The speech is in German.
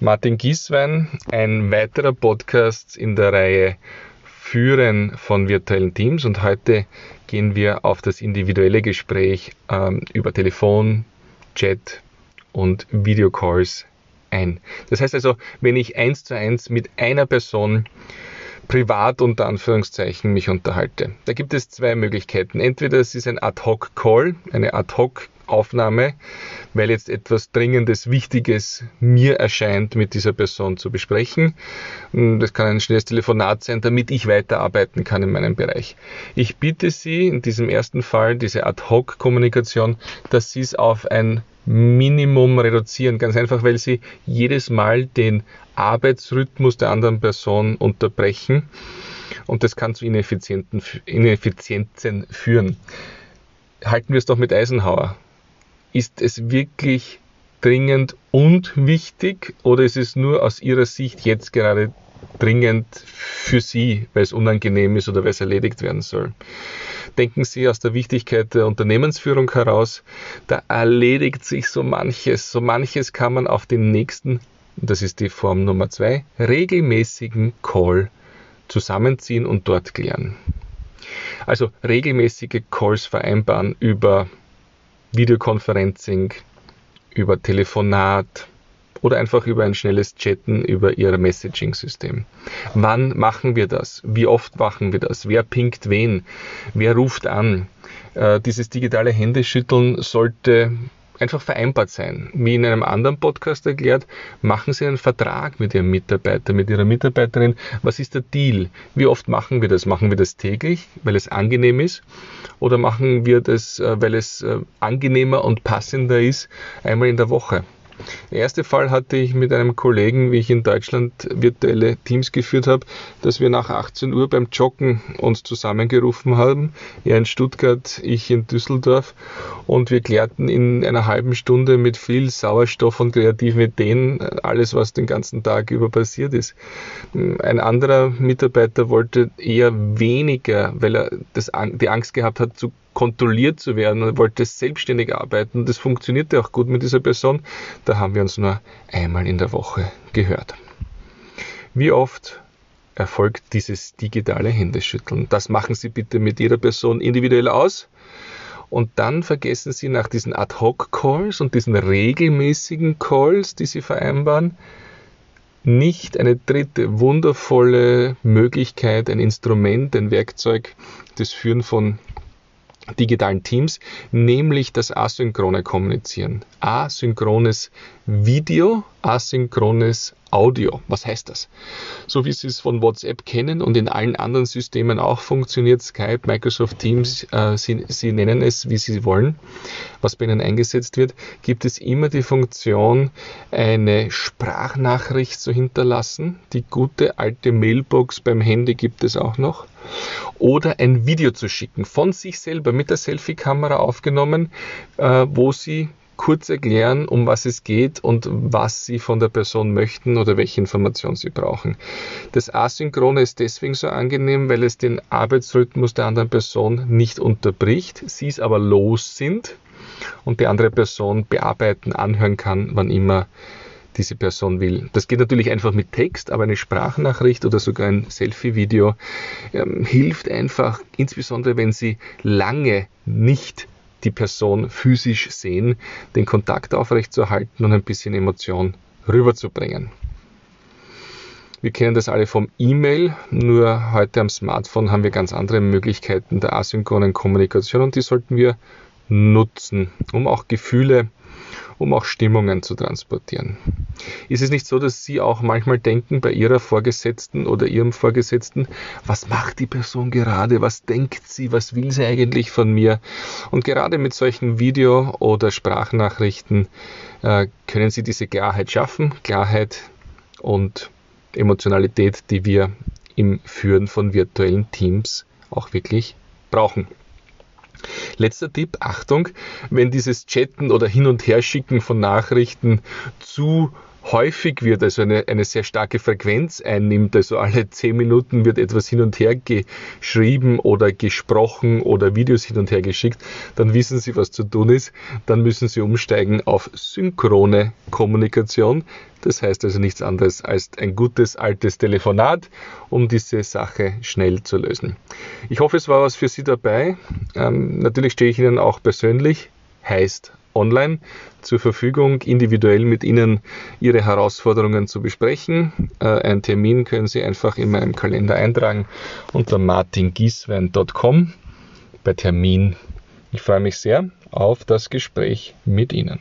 Martin Gieswein, ein weiterer Podcast in der Reihe Führen von virtuellen Teams und heute gehen wir auf das individuelle Gespräch ähm, über Telefon, Chat und Videocalls ein. Das heißt also, wenn ich eins zu eins mit einer Person privat unter Anführungszeichen mich unterhalte. Da gibt es zwei Möglichkeiten. Entweder es ist ein Ad-Hoc-Call, eine Ad-Hoc-Aufnahme, weil jetzt etwas Dringendes, Wichtiges mir erscheint, mit dieser Person zu besprechen. Das kann ein schnelles Telefonat sein, damit ich weiterarbeiten kann in meinem Bereich. Ich bitte Sie in diesem ersten Fall, diese Ad-Hoc-Kommunikation, dass Sie es auf ein Minimum reduzieren. Ganz einfach, weil Sie jedes Mal den Arbeitsrhythmus der anderen Person unterbrechen und das kann zu Ineffizienzen führen. Halten wir es doch mit Eisenhower. Ist es wirklich dringend und wichtig oder ist es nur aus Ihrer Sicht jetzt gerade dringend für Sie, weil es unangenehm ist oder weil es erledigt werden soll? Denken Sie aus der Wichtigkeit der Unternehmensführung heraus, da erledigt sich so manches, so manches kann man auf den nächsten das ist die Form Nummer zwei, regelmäßigen Call zusammenziehen und dort klären. Also regelmäßige Calls vereinbaren über Videoconferencing, über Telefonat oder einfach über ein schnelles Chatten über Ihr Messaging-System. Wann machen wir das? Wie oft machen wir das? Wer pinkt wen? Wer ruft an? Äh, dieses digitale Händeschütteln sollte einfach vereinbart sein. Wie in einem anderen Podcast erklärt, machen Sie einen Vertrag mit Ihrem Mitarbeiter, mit Ihrer Mitarbeiterin. Was ist der Deal? Wie oft machen wir das? Machen wir das täglich, weil es angenehm ist? Oder machen wir das, äh, weil es äh, angenehmer und passender ist, einmal in der Woche? Der erste Fall hatte ich mit einem Kollegen, wie ich in Deutschland virtuelle Teams geführt habe, dass wir nach 18 Uhr beim Joggen uns zusammengerufen haben. Er in Stuttgart, ich in Düsseldorf. Und wir klärten in einer halben Stunde mit viel Sauerstoff und kreativen Ideen alles, was den ganzen Tag über passiert ist. Ein anderer Mitarbeiter wollte eher weniger, weil er das, die Angst gehabt hat, zu kontrolliert zu werden und wollte selbstständig arbeiten. Das funktionierte auch gut mit dieser Person. Da haben wir uns nur einmal in der Woche gehört. Wie oft erfolgt dieses digitale Händeschütteln? Das machen Sie bitte mit jeder Person individuell aus. Und dann vergessen Sie nach diesen Ad-Hoc-Calls und diesen regelmäßigen Calls, die Sie vereinbaren, nicht eine dritte wundervolle Möglichkeit, ein Instrument, ein Werkzeug des Führen von digitalen Teams, nämlich das asynchrone Kommunizieren. Asynchrones Video, asynchrones Audio. Was heißt das? So wie Sie es von WhatsApp kennen und in allen anderen Systemen auch funktioniert, Skype, Microsoft Teams, äh, Sie, Sie nennen es, wie Sie wollen, was bei Ihnen eingesetzt wird, gibt es immer die Funktion, eine Sprachnachricht zu hinterlassen. Die gute alte Mailbox beim Handy gibt es auch noch. Oder ein Video zu schicken, von sich selber mit der Selfie-Kamera aufgenommen, äh, wo Sie kurz erklären, um was es geht und was Sie von der Person möchten oder welche Informationen Sie brauchen. Das Asynchrone ist deswegen so angenehm, weil es den Arbeitsrhythmus der anderen Person nicht unterbricht, Sie es aber los sind und die andere Person bearbeiten, anhören kann, wann immer diese Person will. Das geht natürlich einfach mit Text, aber eine Sprachnachricht oder sogar ein Selfie-Video ähm, hilft einfach, insbesondere wenn Sie lange nicht die Person physisch sehen, den Kontakt aufrechtzuerhalten und ein bisschen Emotion rüberzubringen. Wir kennen das alle vom E-Mail, nur heute am Smartphone haben wir ganz andere Möglichkeiten der asynchronen Kommunikation und die sollten wir nutzen, um auch Gefühle um auch Stimmungen zu transportieren. Ist es nicht so, dass Sie auch manchmal denken bei Ihrer Vorgesetzten oder Ihrem Vorgesetzten, was macht die Person gerade, was denkt sie, was will sie eigentlich von mir? Und gerade mit solchen Video- oder Sprachnachrichten äh, können Sie diese Klarheit schaffen, Klarheit und Emotionalität, die wir im Führen von virtuellen Teams auch wirklich brauchen. Letzter Tipp, Achtung, wenn dieses Chatten oder Hin- und Herschicken von Nachrichten zu häufig wird, also eine, eine sehr starke Frequenz einnimmt, also alle zehn Minuten wird etwas hin und her geschrieben oder gesprochen oder Videos hin und her geschickt, dann wissen Sie, was zu tun ist. Dann müssen Sie umsteigen auf synchrone Kommunikation. Das heißt also nichts anderes als ein gutes altes Telefonat, um diese Sache schnell zu lösen. Ich hoffe, es war was für Sie dabei. Ähm, natürlich stehe ich Ihnen auch persönlich, heißt online zur Verfügung, individuell mit Ihnen Ihre Herausforderungen zu besprechen. Äh, einen Termin können Sie einfach in meinem Kalender eintragen unter martingieswein.com bei Termin. Ich freue mich sehr auf das Gespräch mit Ihnen.